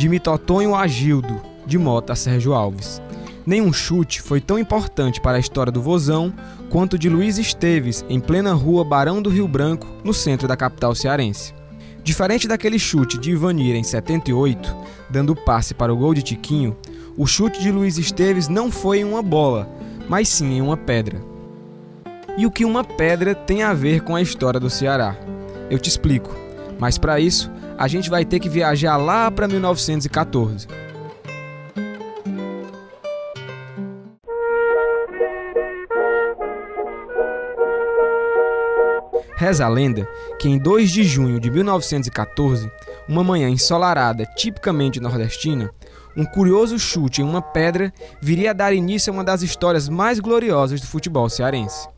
de Mitotonho Agildo, de Mota Sérgio Alves. Nenhum chute foi tão importante para a história do Vozão quanto o de Luiz Esteves em plena rua Barão do Rio Branco, no centro da capital cearense. Diferente daquele chute de Ivanir em 78, dando passe para o gol de Tiquinho, o chute de Luiz Esteves não foi em uma bola, mas sim em uma pedra. E o que uma pedra tem a ver com a história do Ceará? Eu te explico, mas para isso a gente vai ter que viajar lá para 1914. Reza a lenda que em 2 de junho de 1914, uma manhã ensolarada tipicamente nordestina, um curioso chute em uma pedra viria a dar início a uma das histórias mais gloriosas do futebol cearense.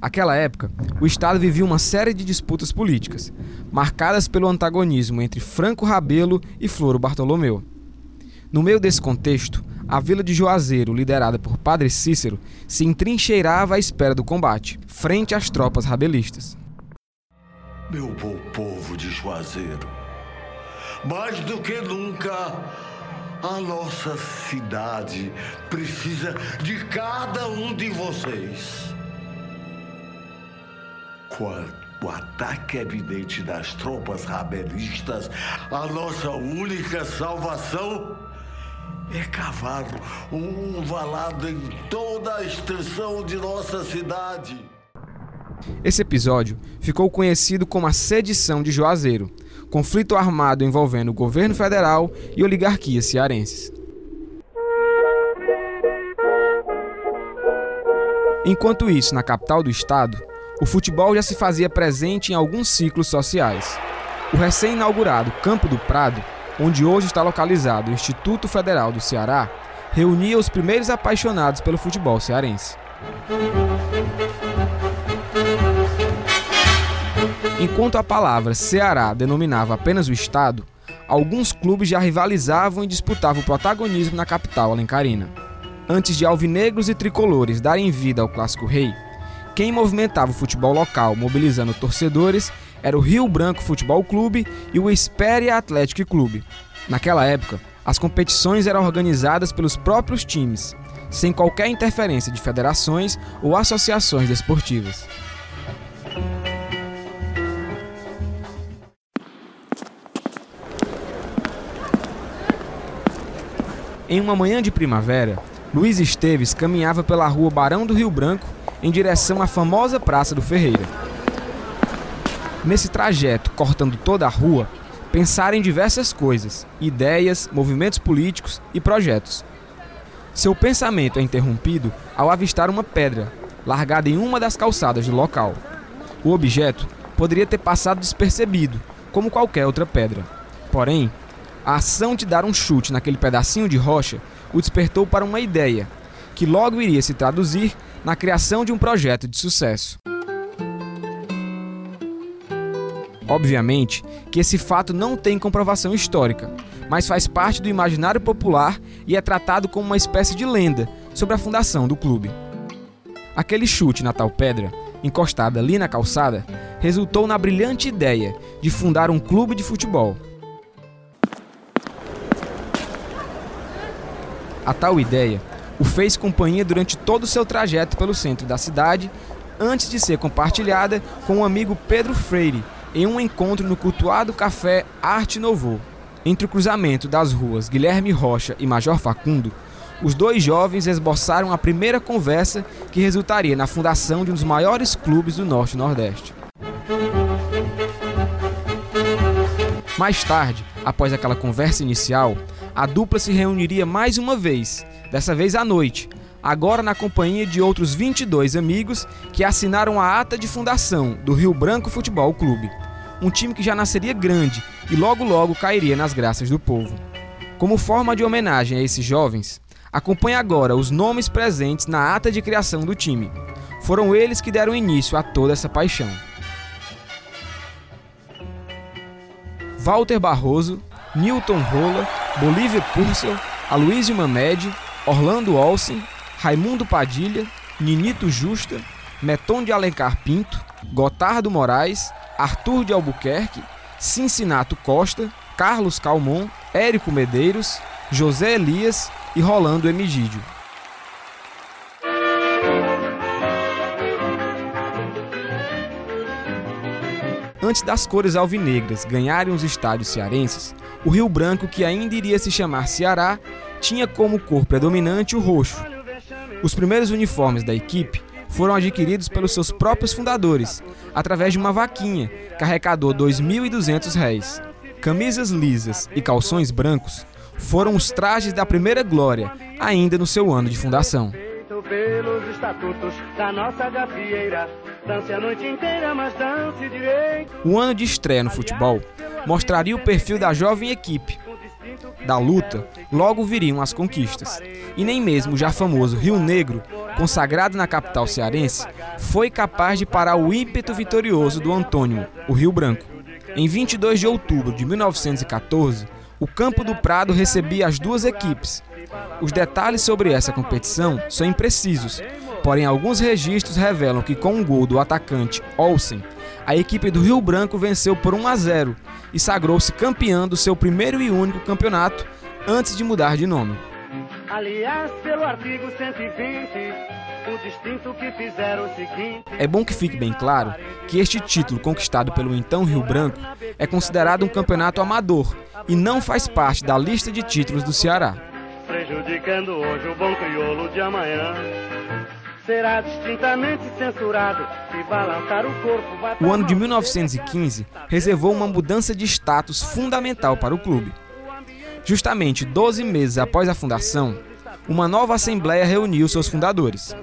Aquela época, o Estado vivia uma série de disputas políticas, marcadas pelo antagonismo entre Franco Rabelo e Floro Bartolomeu. No meio desse contexto, a vila de Juazeiro, liderada por Padre Cícero, se entrincheirava à espera do combate, frente às tropas rabelistas. Meu bom povo de Juazeiro, mais do que nunca, a nossa cidade precisa de cada um de vocês. Quando o ataque evidente das tropas rabelistas, a nossa única salvação é cavar um valado em toda a extensão de nossa cidade. Esse episódio ficou conhecido como a Sedição de Juazeiro, conflito armado envolvendo o governo federal e oligarquias cearenses. Enquanto isso, na capital do estado, o futebol já se fazia presente em alguns ciclos sociais. O recém-inaugurado Campo do Prado, onde hoje está localizado o Instituto Federal do Ceará, reunia os primeiros apaixonados pelo futebol cearense. Enquanto a palavra Ceará denominava apenas o estado, alguns clubes já rivalizavam e disputavam o protagonismo na capital alencarina. Antes de alvinegros e tricolores darem vida ao clássico rei, quem movimentava o futebol local, mobilizando torcedores, era o Rio Branco Futebol Clube e o Espéria Athletic Clube. Naquela época, as competições eram organizadas pelos próprios times, sem qualquer interferência de federações ou associações desportivas. Em uma manhã de primavera, Luiz Esteves caminhava pela rua Barão do Rio Branco em direção à famosa Praça do Ferreira. Nesse trajeto, cortando toda a rua, pensara em diversas coisas, ideias, movimentos políticos e projetos. Seu pensamento é interrompido ao avistar uma pedra, largada em uma das calçadas do local. O objeto poderia ter passado despercebido, como qualquer outra pedra. Porém, a ação de dar um chute naquele pedacinho de rocha o despertou para uma ideia, que logo iria se traduzir na criação de um projeto de sucesso. Obviamente que esse fato não tem comprovação histórica, mas faz parte do imaginário popular e é tratado como uma espécie de lenda sobre a fundação do clube. Aquele chute na tal pedra, encostada ali na calçada, resultou na brilhante ideia de fundar um clube de futebol A tal ideia o fez companhia durante todo o seu trajeto pelo centro da cidade, antes de ser compartilhada com o amigo Pedro Freire em um encontro no cultuado café Arte Novo. Entre o cruzamento das ruas Guilherme Rocha e Major Facundo, os dois jovens esboçaram a primeira conversa que resultaria na fundação de um dos maiores clubes do Norte e Nordeste. Mais tarde, após aquela conversa inicial, a dupla se reuniria mais uma vez, dessa vez à noite, agora na companhia de outros 22 amigos que assinaram a ata de fundação do Rio Branco Futebol Clube, um time que já nasceria grande e logo logo cairia nas graças do povo. Como forma de homenagem a esses jovens, acompanhe agora os nomes presentes na ata de criação do time. Foram eles que deram início a toda essa paixão. Walter Barroso, Newton Rola, Bolívia Purcell, Aloysio Mamed, Orlando Olsen, Raimundo Padilha, Ninito Justa, Meton de Alencar Pinto, Gotardo Moraes, Arthur de Albuquerque, Cincinato Costa, Carlos Calmon, Érico Medeiros, José Elias e Rolando Emigídio. Antes das cores alvinegras ganharem os estádios cearenses, o Rio Branco, que ainda iria se chamar Ceará, tinha como cor predominante o roxo. Os primeiros uniformes da equipe foram adquiridos pelos seus próprios fundadores, através de uma vaquinha que arrecadou R$ 2.200. Camisas lisas e calções brancos foram os trajes da primeira glória, ainda no seu ano de fundação. Pelos estatutos da nossa gafieira, dance a noite inteira, mas dance direito. O ano de estreia no futebol mostraria o perfil da jovem equipe. Da luta, logo viriam as conquistas. E nem mesmo o já famoso Rio Negro, consagrado na capital cearense, foi capaz de parar o ímpeto vitorioso do Antônio, o Rio Branco. Em 22 de outubro de 1914, o Campo do Prado recebia as duas equipes. Os detalhes sobre essa competição são imprecisos, porém alguns registros revelam que com um gol do atacante Olsen, a equipe do Rio Branco venceu por 1 a 0 e sagrou-se campeã do seu primeiro e único campeonato antes de mudar de nome. Aliás, pelo artigo 120, o distinto que fizeram o seguinte. É bom que fique bem claro que este título conquistado pelo então Rio Branco é considerado um campeonato amador e não faz parte da lista de títulos do Ceará. Prejudicando hoje o bom crioulo de amanhã. Será censurado se balançar o corpo. O ano de 1915 reservou uma mudança de status fundamental para o clube. Justamente 12 meses após a fundação, uma nova assembleia reuniu seus fundadores.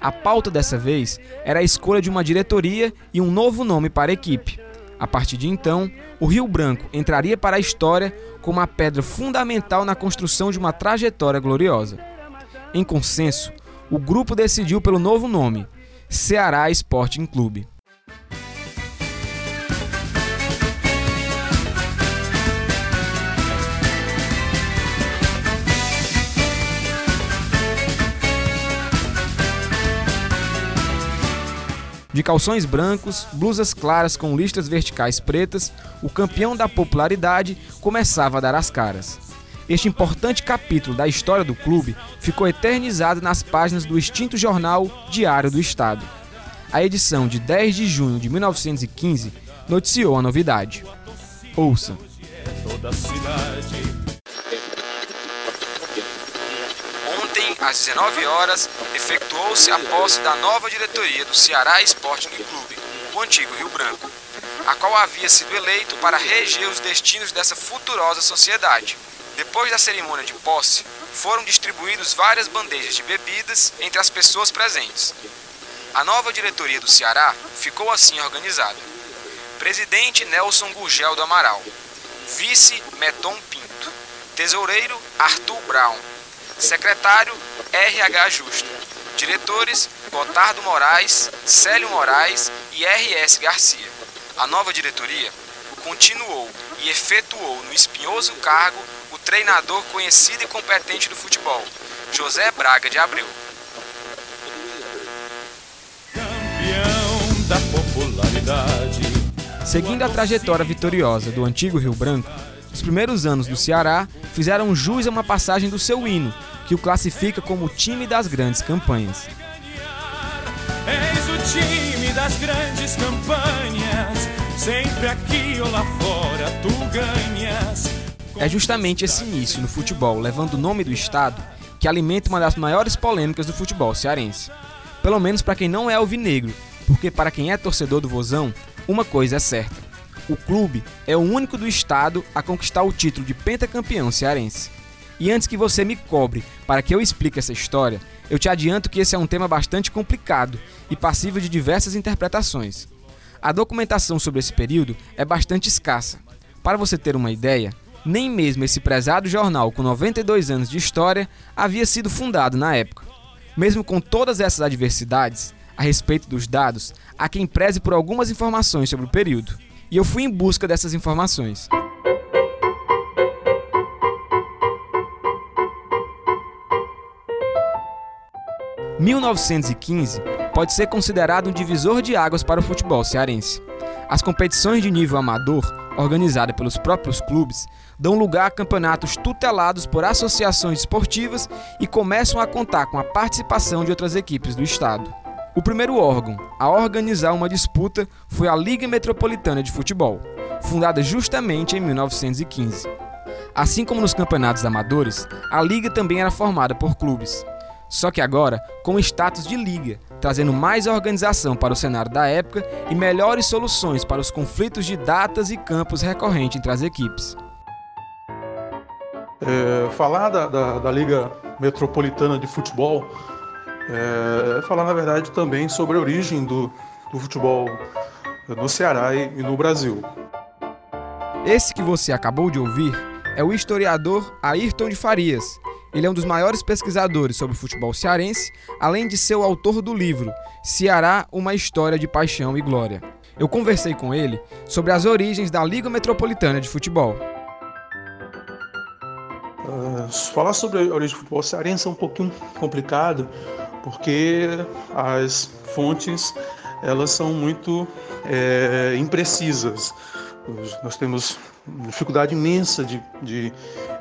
A pauta dessa vez era a escolha de uma diretoria e um novo nome para a equipe. A partir de então, o Rio Branco entraria para a história como uma pedra fundamental na construção de uma trajetória gloriosa. Em consenso, o grupo decidiu pelo novo nome, Ceará Sporting Clube. De calções brancos, blusas claras com listas verticais pretas, o campeão da popularidade começava a dar as caras. Este importante capítulo da história do clube ficou eternizado nas páginas do extinto jornal Diário do Estado. A edição de 10 de junho de 1915 noticiou a novidade. Ouça. Ontem, às 19 horas, efetuou-se a posse da nova diretoria do Ceará Sporting Clube, o antigo Rio Branco, a qual havia sido eleito para reger os destinos dessa futurosa sociedade. Depois da cerimônia de posse, foram distribuídas várias bandejas de bebidas entre as pessoas presentes. A nova diretoria do Ceará ficou assim organizada: presidente Nelson Gurgel do Amaral, vice Meton Pinto, tesoureiro Arthur Brown, secretário RH Justo, diretores Gotardo Moraes, Célio Moraes e RS Garcia. A nova diretoria continuou e efetuou no espinhoso cargo treinador conhecido e competente do futebol, José Braga de Abreu. Campeão da popularidade. Seguindo a trajetória vitoriosa do antigo Rio Branco, os primeiros anos do Ceará fizeram jus a uma passagem do seu hino, que o classifica como o time das grandes campanhas. Eis o time das grandes campanhas, sempre aqui ou lá fora tu ganhas. É justamente esse início no futebol, levando o nome do estado, que alimenta uma das maiores polêmicas do futebol cearense. Pelo menos para quem não é alvinegro, porque para quem é torcedor do Vozão, uma coisa é certa o clube é o único do estado a conquistar o título de pentacampeão cearense. E antes que você me cobre para que eu explique essa história, eu te adianto que esse é um tema bastante complicado e passível de diversas interpretações. A documentação sobre esse período é bastante escassa. Para você ter uma ideia, nem mesmo esse prezado jornal com 92 anos de história havia sido fundado na época. Mesmo com todas essas adversidades, a respeito dos dados, há quem preze por algumas informações sobre o período e eu fui em busca dessas informações. (1915) pode ser considerado um divisor de águas para o futebol cearense. As competições de nível amador, organizadas pelos próprios clubes, dão lugar a campeonatos tutelados por associações esportivas e começam a contar com a participação de outras equipes do estado. O primeiro órgão a organizar uma disputa foi a Liga Metropolitana de Futebol, fundada justamente em 1915. Assim como nos campeonatos amadores, a liga também era formada por clubes. Só que agora com status de liga, trazendo mais organização para o cenário da época e melhores soluções para os conflitos de datas e campos recorrentes entre as equipes. É, falar da, da, da, Liga Metropolitana de Futebol é, é, falar, na verdade, também sobre a origem do, do futebol no Ceará e, e no Brasil. Esse que você acabou de ouvir é o historiador Ayrton de Farias. Ele é um dos maiores pesquisadores sobre o futebol cearense, além de ser o autor do livro Ceará, uma história de paixão e glória. Eu conversei com ele sobre as origens da Liga Metropolitana de Futebol. Uh, falar sobre a origem do futebol cearense é um pouquinho complicado, porque as fontes elas são muito é, imprecisas. Nós temos dificuldade imensa de, de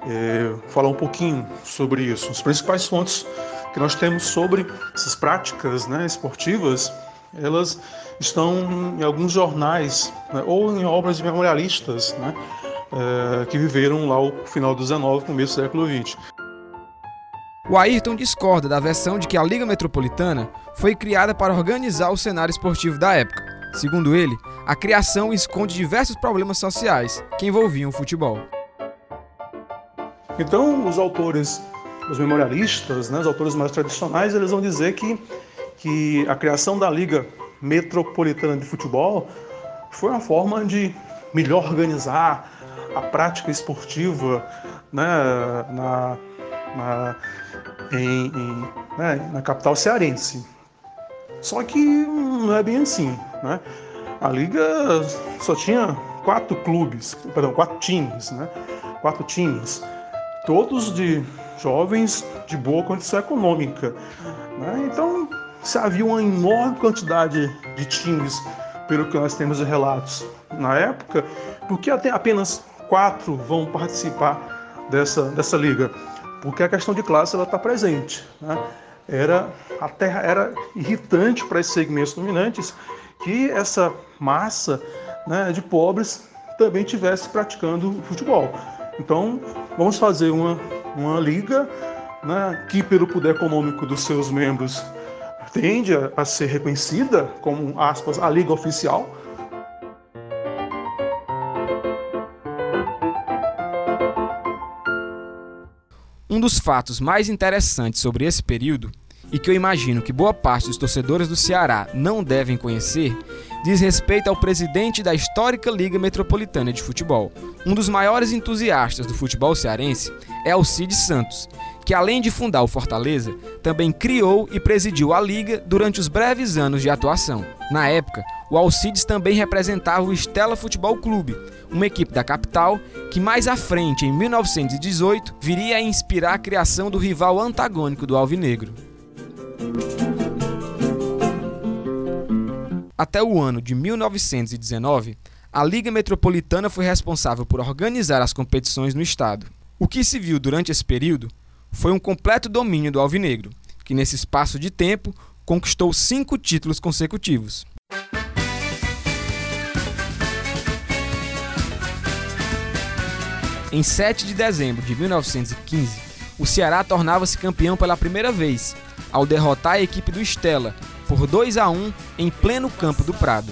é, falar um pouquinho sobre isso. As principais fontes que nós temos sobre essas práticas né, esportivas, elas estão em alguns jornais né, ou em obras de memorialistas né, é, que viveram lá o final do 19 começo do século 20. O Ayrton discorda da versão de que a Liga Metropolitana foi criada para organizar o cenário esportivo da época. Segundo ele, a criação esconde diversos problemas sociais que envolviam o futebol. Então, os autores, os memorialistas, né, os autores mais tradicionais, eles vão dizer que, que a criação da Liga Metropolitana de Futebol foi uma forma de melhor organizar a prática esportiva né, na, na, em, em, né, na capital cearense. Só que não é bem assim, né? A liga só tinha quatro clubes, perdão, quatro times, né? Quatro times, todos de jovens de boa condição econômica, né? Então, se havia uma enorme quantidade de times, pelo que nós temos de relatos na época, por que apenas quatro vão participar dessa, dessa liga? Porque a questão de classe está presente, né? era a terra era irritante para esses segmentos dominantes que essa massa né, de pobres também estivesse praticando futebol. Então, vamos fazer uma, uma liga né, que, pelo poder econômico dos seus membros, tende a ser reconhecida como, aspas, a liga oficial, Um dos fatos mais interessantes sobre esse período, e que eu imagino que boa parte dos torcedores do Ceará não devem conhecer, diz respeito ao presidente da histórica Liga Metropolitana de Futebol. Um dos maiores entusiastas do futebol cearense é Alcides Santos, que além de fundar o Fortaleza, também criou e presidiu a liga durante os breves anos de atuação. Na época, o Alcides também representava o Estela Futebol Clube, uma equipe da capital que mais à frente, em 1918, viria a inspirar a criação do rival antagônico do Alvinegro. Até o ano de 1919, a Liga Metropolitana foi responsável por organizar as competições no estado. O que se viu durante esse período foi um completo domínio do Alvinegro, que nesse espaço de tempo conquistou cinco títulos consecutivos. Em 7 de dezembro de 1915, o Ceará tornava-se campeão pela primeira vez, ao derrotar a equipe do Estela por 2 a 1 em pleno campo do Prado.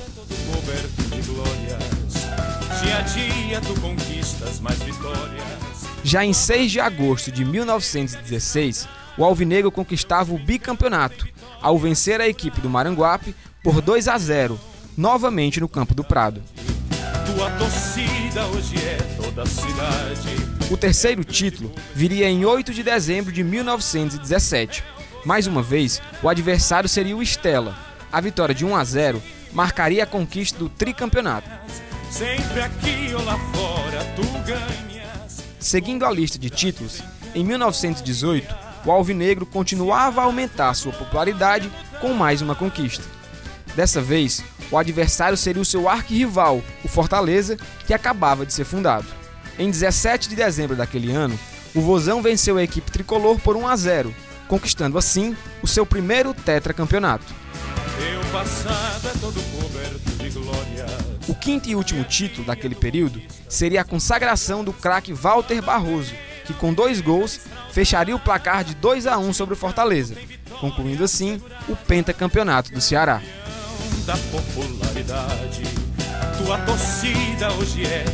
Já em 6 de agosto de 1916, o Alvinegro conquistava o bicampeonato, ao vencer a equipe do Maranguape por 2 a 0, novamente no campo do Prado. É. O terceiro título viria em 8 de dezembro de 1917. Mais uma vez, o adversário seria o Estela. A vitória de 1 a 0 marcaria a conquista do tricampeonato. Seguindo a lista de títulos, em 1918, o Alvinegro continuava a aumentar sua popularidade com mais uma conquista. Dessa vez, o adversário seria o seu arquirrival, o Fortaleza, que acabava de ser fundado. Em 17 de dezembro daquele ano, o Vozão venceu a equipe tricolor por 1 a 0, conquistando assim o seu primeiro tetracampeonato. É o quinto e último título daquele período seria a consagração do craque Walter Barroso, que com dois gols fecharia o placar de 2 a 1 sobre o Fortaleza, concluindo assim o pentacampeonato do Ceará. É.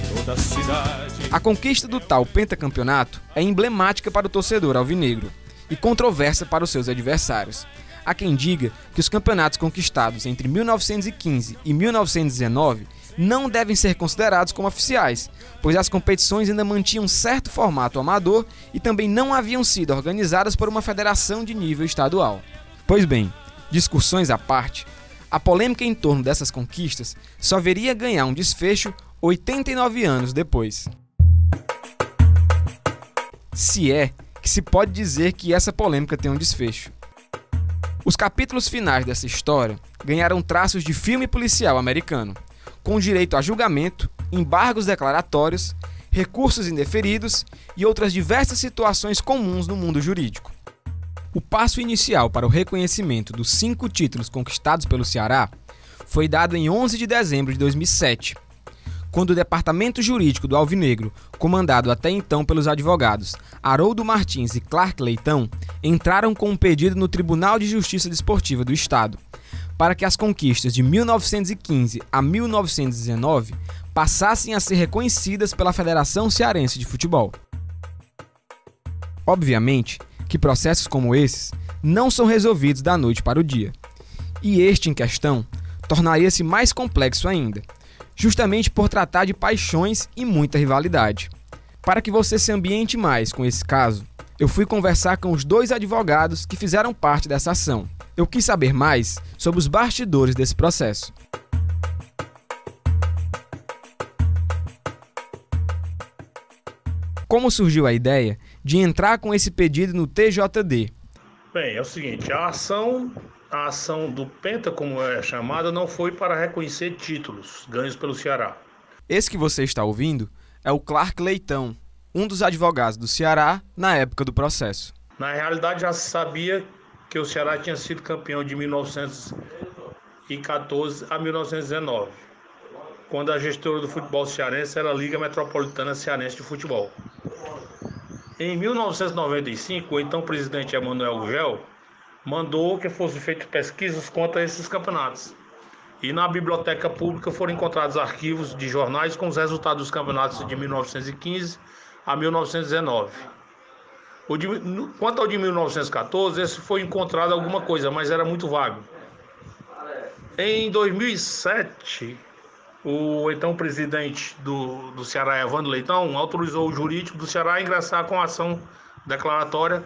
A conquista do tal pentacampeonato é emblemática para o torcedor alvinegro e controversa para os seus adversários. Há quem diga que os campeonatos conquistados entre 1915 e 1919 não devem ser considerados como oficiais, pois as competições ainda mantinham certo formato amador e também não haviam sido organizadas por uma federação de nível estadual. Pois bem, discussões à parte, a polêmica em torno dessas conquistas só veria ganhar um desfecho 89 anos depois. Se é que se pode dizer que essa polêmica tem um desfecho. Os capítulos finais dessa história ganharam traços de filme policial americano, com direito a julgamento, embargos declaratórios, recursos indeferidos e outras diversas situações comuns no mundo jurídico. O passo inicial para o reconhecimento dos cinco títulos conquistados pelo Ceará foi dado em 11 de dezembro de 2007, quando o Departamento Jurídico do Alvinegro, comandado até então pelos advogados Haroldo Martins e Clark Leitão, entraram com um pedido no Tribunal de Justiça Desportiva do Estado, para que as conquistas de 1915 a 1919 passassem a ser reconhecidas pela Federação Cearense de Futebol. Obviamente que processos como esses não são resolvidos da noite para o dia. E este em questão tornaria-se mais complexo ainda, justamente por tratar de paixões e muita rivalidade. Para que você se ambiente mais com esse caso, eu fui conversar com os dois advogados que fizeram parte dessa ação, eu quis saber mais sobre os bastidores desse processo. Como surgiu a ideia de entrar com esse pedido no TJD? Bem, é o seguinte, a ação, a ação do Penta, como é chamada, não foi para reconhecer títulos ganhos pelo Ceará. Esse que você está ouvindo é o Clark Leitão, um dos advogados do Ceará na época do processo. Na realidade, já se sabia que o Ceará tinha sido campeão de 1914 a 1919, quando a gestora do futebol cearense era a Liga Metropolitana Cearense de Futebol. Em 1995, o então presidente Emanuel Gugel mandou que fossem feitas pesquisas contra esses campeonatos. E na biblioteca pública foram encontrados arquivos de jornais com os resultados dos campeonatos de 1915 a 1919. O de, quanto ao de 1914, esse foi encontrado alguma coisa, mas era muito vago. Em 2007, o então presidente do, do Ceará, Evandro Leitão, autorizou o jurídico do Ceará a ingressar com ação declaratória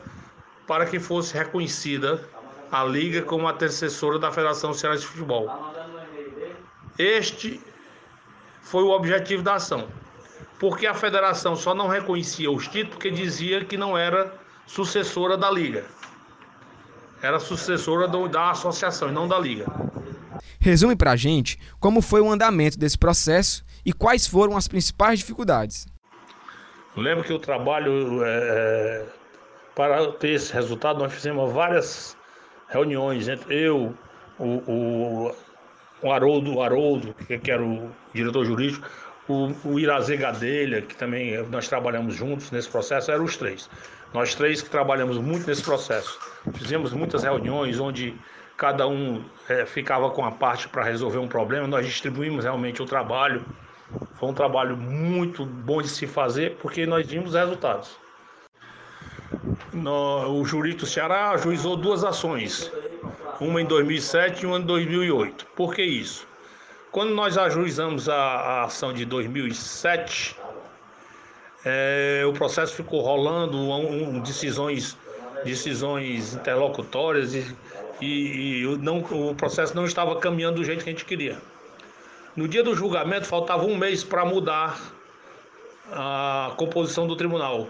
para que fosse reconhecida a Liga como antecessora da Federação Cearense de Futebol. Este foi o objetivo da ação porque a federação só não reconhecia os títulos porque dizia que não era sucessora da liga. Era sucessora do, da associação e não da liga. Resume pra gente como foi o andamento desse processo e quais foram as principais dificuldades. Lembro que o trabalho é, é, para ter esse resultado, nós fizemos várias reuniões entre eu, o, o, o Haroldo, o Haroldo, que era o diretor jurídico, o, o Irazê Gadelha, que também nós trabalhamos juntos nesse processo, eram os três. Nós três que trabalhamos muito nesse processo. Fizemos muitas reuniões onde cada um é, ficava com a parte para resolver um problema, nós distribuímos realmente o trabalho. Foi um trabalho muito bom de se fazer porque nós vimos resultados. No, o Jurito Ceará ajuizou duas ações, uma em 2007 e uma em 2008. Por que isso? Quando nós ajuizamos a, a ação de 2007, é, o processo ficou rolando, um, um, decisões, decisões interlocutórias e, e, e não, o processo não estava caminhando do jeito que a gente queria. No dia do julgamento, faltava um mês para mudar a composição do tribunal.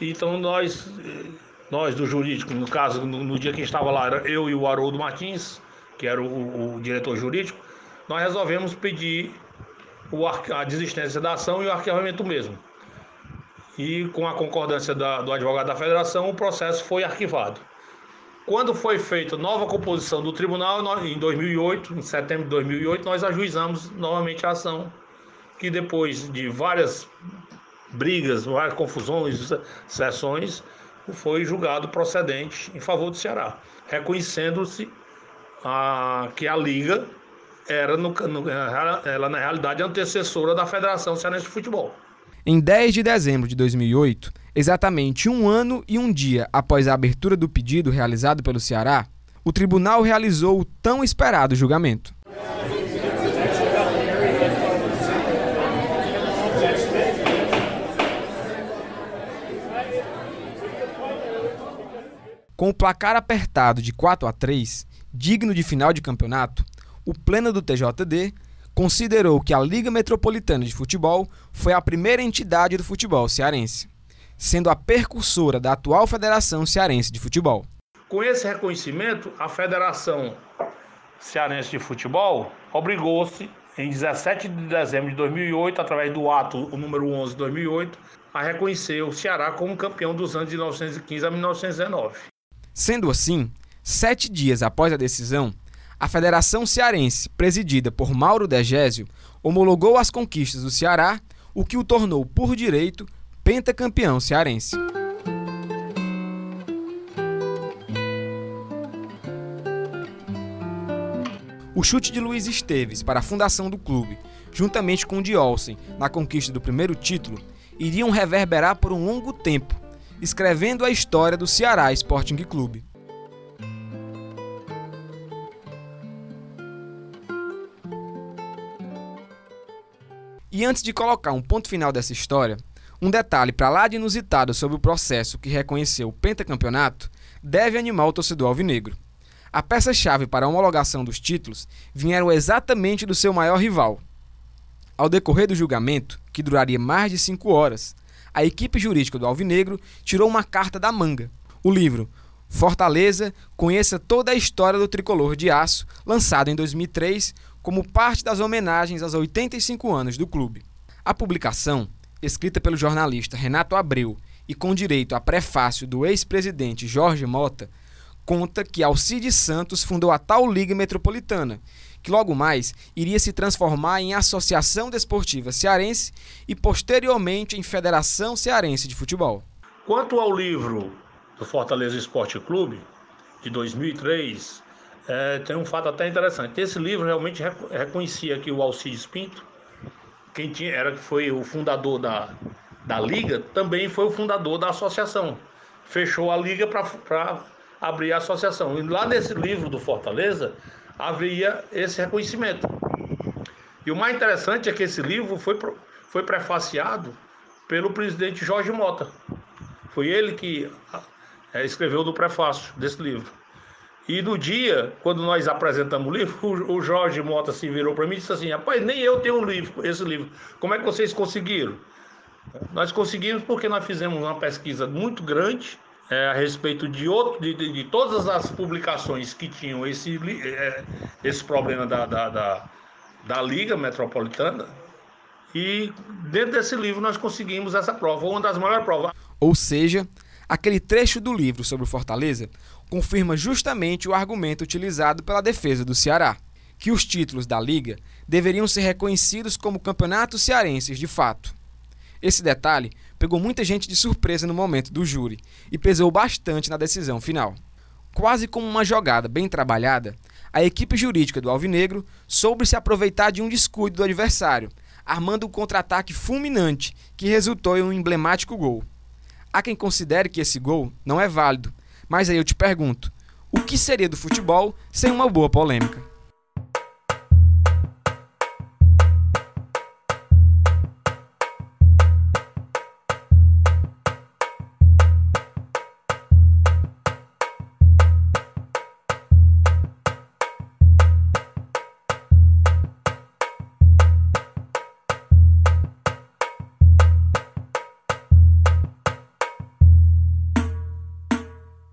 Então nós, nós do jurídico, no caso, no, no dia que estava lá, era eu e o Haroldo Martins, que era o, o diretor jurídico, nós resolvemos pedir o, a desistência da ação e o arquivamento mesmo. E com a concordância da, do advogado da federação, o processo foi arquivado. Quando foi feita nova composição do tribunal, nós, em 2008, em setembro de 2008, nós ajuizamos novamente a ação, que depois de várias brigas, várias confusões, sessões, foi julgado procedente em favor do Ceará, reconhecendo-se que a Liga era, no, no, ela, na realidade, antecessora da Federação Cearense de Futebol. Em 10 de dezembro de 2008, exatamente um ano e um dia após a abertura do pedido realizado pelo Ceará, o tribunal realizou o tão esperado julgamento. Com o placar apertado de 4 a 3, digno de final de campeonato, o Pleno do TJD considerou que a Liga Metropolitana de Futebol foi a primeira entidade do futebol cearense, sendo a percursora da atual Federação Cearense de Futebol. Com esse reconhecimento, a Federação Cearense de Futebol obrigou-se, em 17 de dezembro de 2008, através do ato o número 11 de 2008, a reconhecer o Ceará como campeão dos anos de 1915 a 1919. Sendo assim, sete dias após a decisão, a Federação Cearense, presidida por Mauro Degésio, homologou as conquistas do Ceará, o que o tornou, por direito, pentacampeão cearense. O chute de Luiz Esteves para a fundação do clube, juntamente com o de Olsen na conquista do primeiro título, iriam reverberar por um longo tempo, escrevendo a história do Ceará Sporting Clube. E antes de colocar um ponto final dessa história, um detalhe para lá de inusitado sobre o processo que reconheceu o pentacampeonato deve animar o torcedor alvinegro. A peça-chave para a homologação dos títulos vieram exatamente do seu maior rival. Ao decorrer do julgamento, que duraria mais de cinco horas, a equipe jurídica do Alvinegro tirou uma carta da manga. O livro Fortaleza, conheça toda a história do tricolor de aço, lançado em 2003 como parte das homenagens aos 85 anos do clube. A publicação, escrita pelo jornalista Renato Abreu e com direito a prefácio do ex-presidente Jorge Mota, conta que Alcides Santos fundou a tal Liga Metropolitana, que logo mais iria se transformar em Associação Desportiva Cearense e posteriormente em Federação Cearense de Futebol. Quanto ao livro do Fortaleza Esporte Clube, de 2003, é, tem um fato até interessante. Esse livro realmente reconhecia que o Alcides Pinto, quem tinha, era, foi o fundador da, da Liga, também foi o fundador da associação. Fechou a Liga para abrir a associação. E lá nesse livro do Fortaleza, havia esse reconhecimento. E o mais interessante é que esse livro foi, foi prefaciado pelo presidente Jorge Mota. Foi ele que é, escreveu do prefácio desse livro. E no dia, quando nós apresentamos o livro, o, Jorge Mota se virou para mim e disse assim: Rapaz, nem eu tenho um livro, esse livro. Como é que vocês conseguiram? Nós conseguimos porque nós fizemos uma pesquisa muito grande é, a respeito de, outro, de, de, de, todas as publicações que tinham esse, é, esse problema da, da, da, da Liga Metropolitana. E dentro desse livro nós conseguimos essa prova, uma das maiores provas. Ou seja, aquele trecho do livro sobre o Fortaleza confirma justamente o argumento utilizado pela defesa do Ceará, que os títulos da Liga deveriam ser reconhecidos como campeonatos cearenses de fato. Esse detalhe pegou muita gente de surpresa no momento do júri e pesou bastante na decisão final. Quase como uma jogada bem trabalhada, a equipe jurídica do Alvinegro soube se aproveitar de um descuido do adversário, armando um contra-ataque fulminante que resultou em um emblemático gol. Há quem considere que esse gol não é válido, mas aí eu te pergunto: o que seria do futebol sem uma boa polêmica?